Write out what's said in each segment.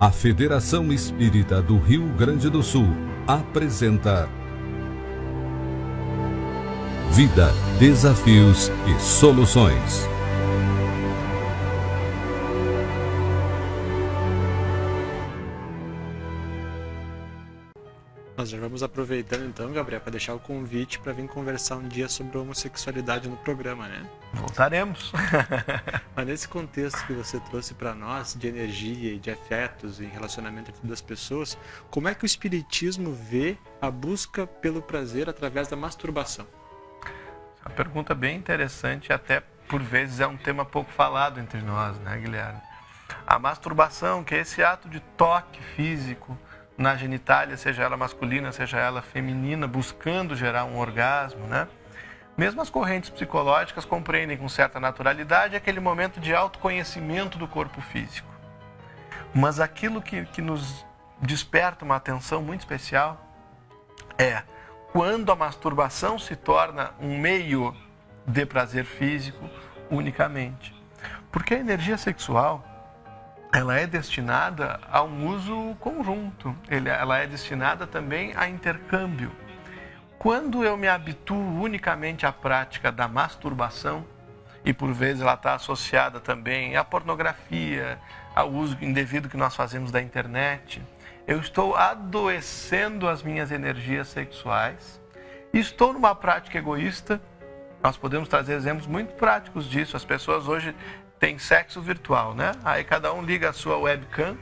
A Federação Espírita do Rio Grande do Sul apresenta Vida, Desafios e Soluções. Nós já vamos aproveitando então, Gabriel, para deixar o convite para vir conversar um dia sobre homossexualidade no programa, né? Voltaremos. Mas nesse contexto que você trouxe para nós de energia e de afetos e relacionamento entre duas pessoas, como é que o espiritismo vê a busca pelo prazer através da masturbação? Uma pergunta bem interessante, até por vezes é um tema pouco falado entre nós, né, Guilherme? A masturbação, que é esse ato de toque físico, na genitália, seja ela masculina, seja ela feminina, buscando gerar um orgasmo, né? Mesmo as correntes psicológicas compreendem com certa naturalidade aquele momento de autoconhecimento do corpo físico. Mas aquilo que, que nos desperta uma atenção muito especial é quando a masturbação se torna um meio de prazer físico unicamente. Porque a energia sexual ela é destinada a um uso conjunto, ela é destinada também a intercâmbio. Quando eu me habituo unicamente à prática da masturbação, e por vezes ela está associada também à pornografia, ao uso indevido que nós fazemos da internet, eu estou adoecendo as minhas energias sexuais, estou numa prática egoísta. Nós podemos trazer exemplos muito práticos disso. As pessoas hoje tem sexo virtual, né? Aí cada um liga a sua webcam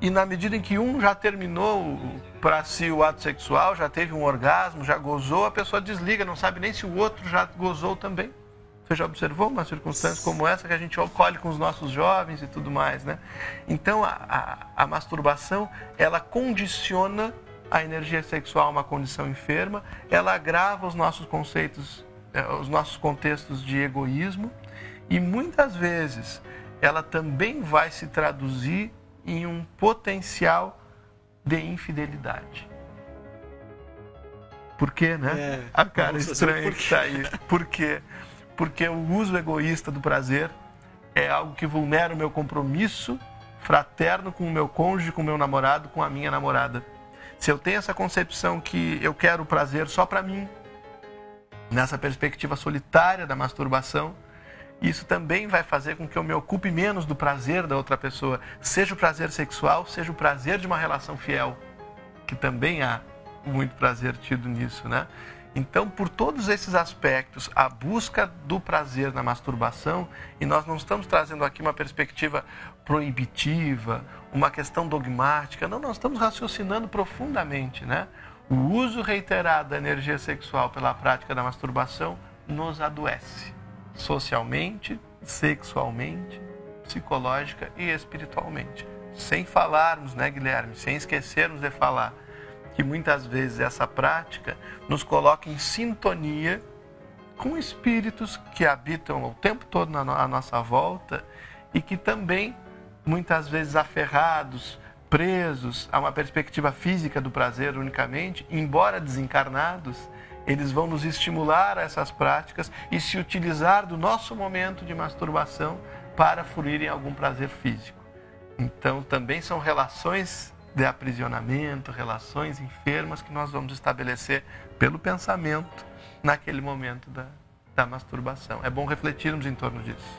e na medida em que um já terminou para si o ato sexual, já teve um orgasmo, já gozou, a pessoa desliga, não sabe nem se o outro já gozou também. Você já observou uma circunstância como essa que a gente colhe com os nossos jovens e tudo mais, né? Então a, a, a masturbação ela condiciona a energia sexual a uma condição enferma, ela agrava os nossos conceitos, eh, os nossos contextos de egoísmo e muitas vezes ela também vai se traduzir em um potencial de infidelidade. Por quê, né? É, a cara estranha que está aí. Por quê? Porque o uso egoísta do prazer é algo que vulnera o meu compromisso fraterno com o meu cônjuge, com o meu namorado, com a minha namorada. Se eu tenho essa concepção que eu quero o prazer só para mim, nessa perspectiva solitária da masturbação, isso também vai fazer com que eu me ocupe menos do prazer da outra pessoa, seja o prazer sexual, seja o prazer de uma relação fiel, que também há muito prazer tido nisso, né? Então, por todos esses aspectos, a busca do prazer na masturbação, e nós não estamos trazendo aqui uma perspectiva proibitiva, uma questão dogmática, não, nós estamos raciocinando profundamente, né? O uso reiterado da energia sexual pela prática da masturbação nos adoece socialmente, sexualmente, psicológica e espiritualmente. Sem falarmos, né, Guilherme, sem esquecermos de falar que muitas vezes essa prática nos coloca em sintonia com espíritos que habitam o tempo todo à nossa volta e que também, muitas vezes aferrados, presos a uma perspectiva física do prazer unicamente, embora desencarnados, eles vão nos estimular a essas práticas e se utilizar do nosso momento de masturbação para fruir em algum prazer físico. Então, também são relações de aprisionamento, relações enfermas que nós vamos estabelecer pelo pensamento naquele momento da, da masturbação. É bom refletirmos em torno disso.